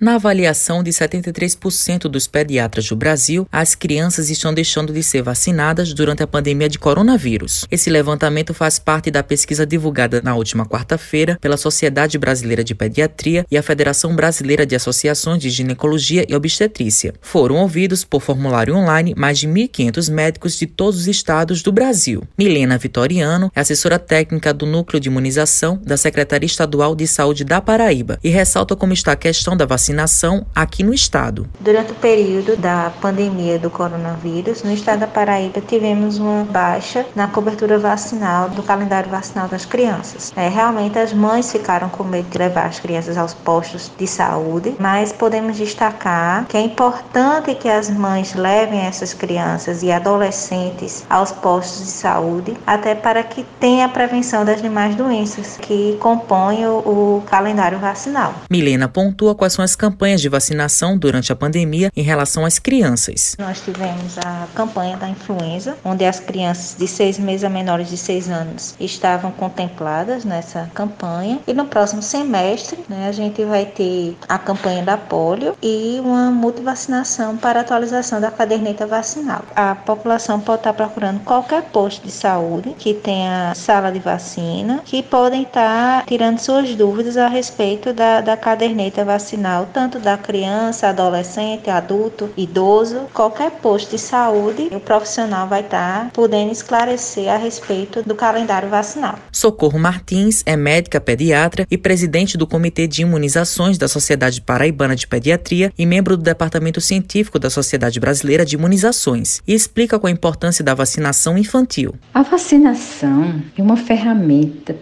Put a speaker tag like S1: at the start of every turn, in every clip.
S1: Na avaliação de 73% dos pediatras do Brasil, as crianças estão deixando de ser vacinadas durante a pandemia de coronavírus. Esse levantamento faz parte da pesquisa divulgada na última quarta-feira pela Sociedade Brasileira de Pediatria e a Federação Brasileira de Associações de Ginecologia e Obstetrícia. Foram ouvidos por formulário online mais de 1.500 médicos de todos os estados do Brasil. Milena Vitoriano é assessora técnica do Núcleo de Imunização da Secretaria Estadual de Saúde da Paraíba e ressalta como está a questão da vacinação vacinação aqui no estado.
S2: Durante o período da pandemia do coronavírus, no estado da Paraíba tivemos uma baixa na cobertura vacinal do calendário vacinal das crianças. É, realmente as mães ficaram com medo de levar as crianças aos postos de saúde, mas podemos destacar que é importante que as mães levem essas crianças e adolescentes aos postos de saúde, até para que tenha a prevenção das demais doenças que compõem o, o calendário vacinal.
S1: Milena pontua quais são as campanhas de vacinação durante a pandemia em relação às crianças.
S2: Nós tivemos a campanha da influenza, onde as crianças de seis meses a menores de seis anos estavam contempladas nessa campanha. E no próximo semestre, né, a gente vai ter a campanha da polio e uma multivacinação para atualização da caderneta vacinal. A população pode estar procurando qualquer posto de saúde que tenha sala de vacina, que podem estar tirando suas dúvidas a respeito da, da caderneta vacinal tanto da criança, adolescente, adulto, idoso, qualquer posto de saúde, o profissional vai estar podendo esclarecer a respeito do calendário vacinal.
S1: Socorro Martins é médica pediatra e presidente do Comitê de Imunizações da Sociedade Paraibana de Pediatria e membro do Departamento Científico da Sociedade Brasileira de Imunizações e explica com a importância da vacinação infantil.
S3: A vacinação é uma ferramenta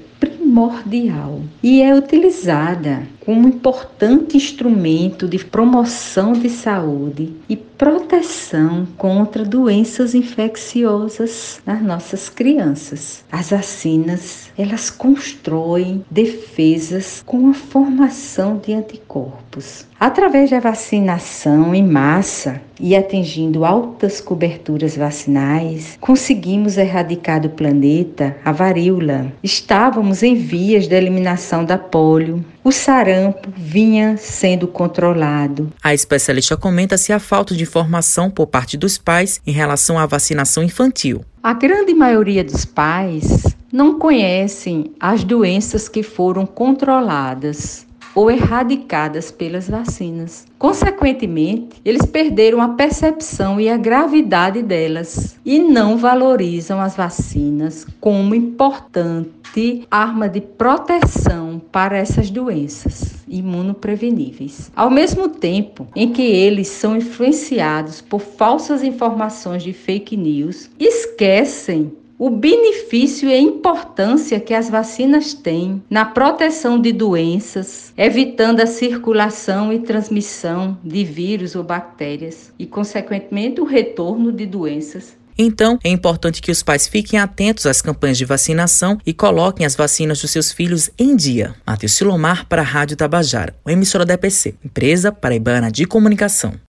S3: primordial e é utilizada como importante instrumento de promoção de saúde e proteção contra doenças infecciosas nas nossas crianças. As vacinas, elas constroem defesas com a formação de anticorpos. Através da vacinação em massa e atingindo altas coberturas vacinais, conseguimos erradicar do planeta a varíola. Estávamos em vias da eliminação da polio, o sarampo vinha sendo controlado.
S1: A especialista comenta se a falta de informação por parte dos pais em relação à vacinação infantil.
S3: A grande maioria dos pais não conhecem as doenças que foram controladas ou erradicadas pelas vacinas. Consequentemente, eles perderam a percepção e a gravidade delas e não valorizam as vacinas como importante arma de proteção para essas doenças imunopreveníveis. Ao mesmo tempo em que eles são influenciados por falsas informações de fake news, esquecem o benefício e a importância que as vacinas têm na proteção de doenças, evitando a circulação e transmissão de vírus ou bactérias e, consequentemente, o retorno de doenças
S1: então, é importante que os pais fiquem atentos às campanhas de vacinação e coloquem as vacinas dos seus filhos em dia. Matheus Silomar para a Rádio Tabajara, emissora da EPC, empresa paraibana de comunicação.